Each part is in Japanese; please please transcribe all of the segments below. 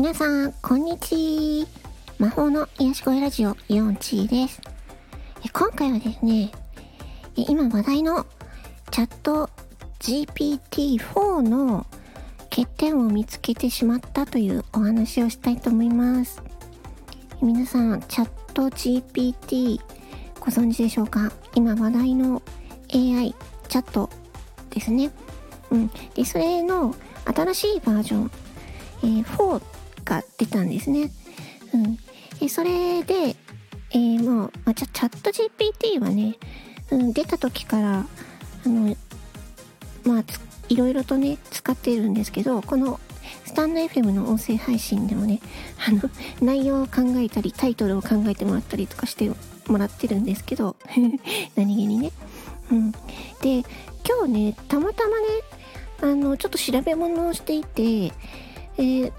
皆さん、こんにちは。魔法の癒し声ラジオ、ヨンチーです。今回はですね、今話題のチャット GPT-4 の欠点を見つけてしまったというお話をしたいと思います。皆さん、チャット GPT ご存知でしょうか？今話題の AI チャットですね。うん。で、それの新しいバージョン、えー、4が出たんですね。うん。で、それで、えー、もう、まあ、チャット GPT はね、うん、出た時から、あの、まあ、いろいろとね、使ってるんですけど、このスタンド FM の音声配信でもね、あの、内容を考えたり、タイトルを考えてもらったりとかしてもらってるんですけど、何気にね。うん。で、今日ね、たまたまね、あの、ちょっと調べ物をしていて、えー、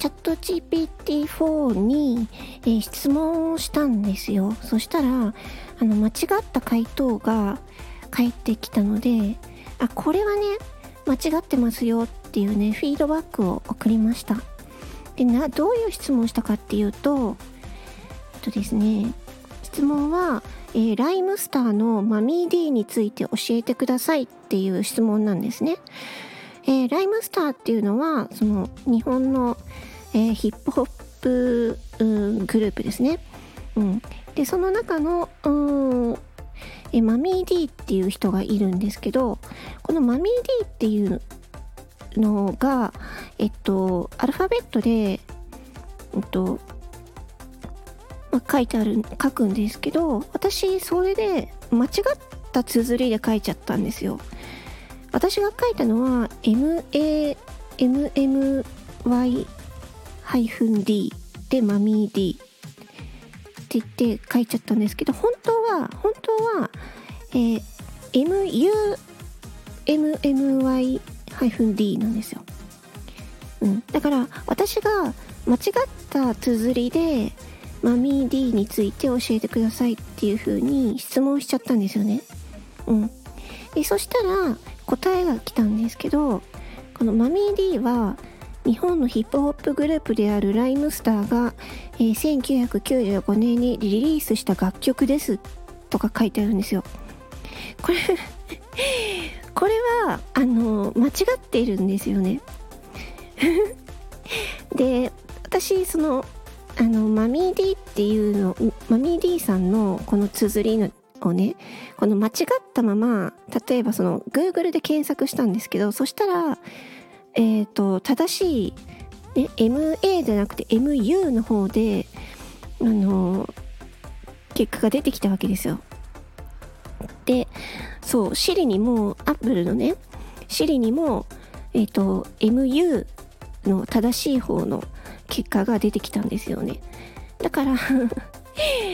チャット GPT-4 に、えー、質問をしたんですよ。そしたら、あの、間違った回答が返ってきたので、あ、これはね、間違ってますよっていうね、フィードバックを送りました。で、な、どういう質問をしたかっていうと、えっとですね、質問は、えー、ライムスターのマミー D について教えてくださいっていう質問なんですね。えー、ライムスターっていうのは、その日本の、えー、ヒップホップ、グループですね。うん。で、その中の、うん、えマミー D っていう人がいるんですけど、このマミー D っていうのが、えっと、アルファベットで、えっと、ま、書いてある、書くんですけど、私、それで間違った綴りで書いちゃったんですよ。私が書いたのは、MAMMY-D でマミー D って言って書いちゃったんですけど、本当は、本当は、えー、MUMMY-D なんですよ。うん。だから、私が間違った綴りで、マミー D について教えてくださいっていう風に質問しちゃったんですよね。うん。で、そしたら答えが来たんですけど、このマミー D は日本のヒップホップグループであるライムスターが、えー、1995年にリリースした楽曲ですとか書いてあるんですよ。これ これは、あの、間違っているんですよね。で、私、その、あの、マミー D っていうの、マミー D さんのこの綴りのをね、この間違ったまま、例えばその Google で検索したんですけど、そしたら、えっ、ー、と、正しい、ね、MA じゃなくて MU の方で、あの、結果が出てきたわけですよ。で、そう、Siri にも、Apple のね、Siri にも、えっ、ー、と、MU の正しい方の結果が出てきたんですよね。だから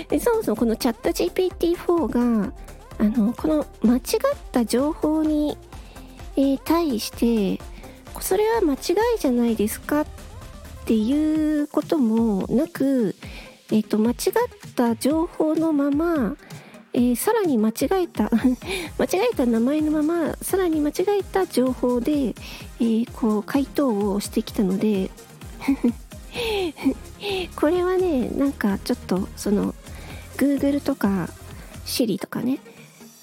でそもそもこのチャット GPT-4 があのこの間違った情報に、えー、対してそれは間違いじゃないですかっていうこともなく、えーと、間違った情報のまま、えー、さらに間違えた 間違えた名前のままさらに間違えた情報で、えー、こう回答をしてきたので これはねなんかちょっとその Google とか Siri とかね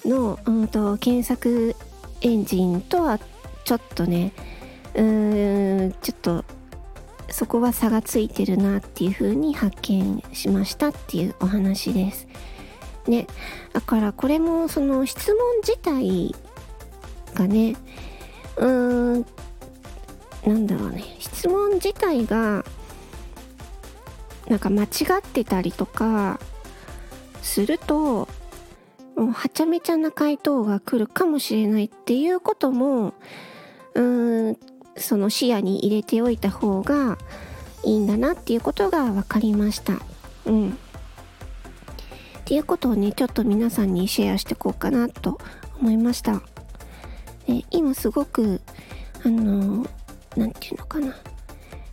の、うんと、検索エンジンとはちょっとねうーんちょっとそこは差がついてるなっていう風に発見しましたっていうお話です。ね。だからこれもその質問自体がね、うーん、なんだろうね。質問自体がなんか間違ってたりとかするともうはちゃめちゃな回答が来るかもしれないっていうこともうーんその視野に入れておいた方がいいんだなっていうことが分かりました。うん。っていうことをねちょっと皆さんにシェアしてこうかなと思いました。で今すごくあの何て言うのかな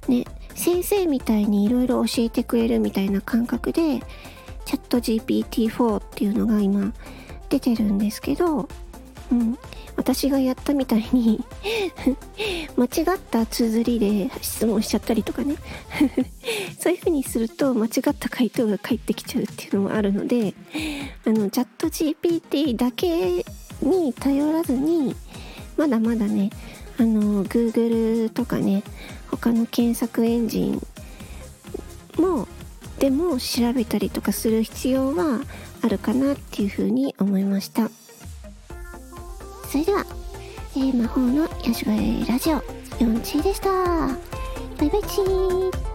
ね先生みたいにいろいろ教えてくれるみたいな感覚で、チャット GPT-4 っていうのが今出てるんですけど、うん。私がやったみたいに 間違った綴りで質問しちゃったりとかね そういう風にすると間違った回答が返ってきちゃうっていうのもあるのであのチャット GPT だけに頼らずにまだまだねあの Google とかね他の検索エンジンもでも調べたりとかする必要はあるかなっていうふうに思いました。それでは、えー、魔法のヤシガエラジオ4チでした。バイバイチー。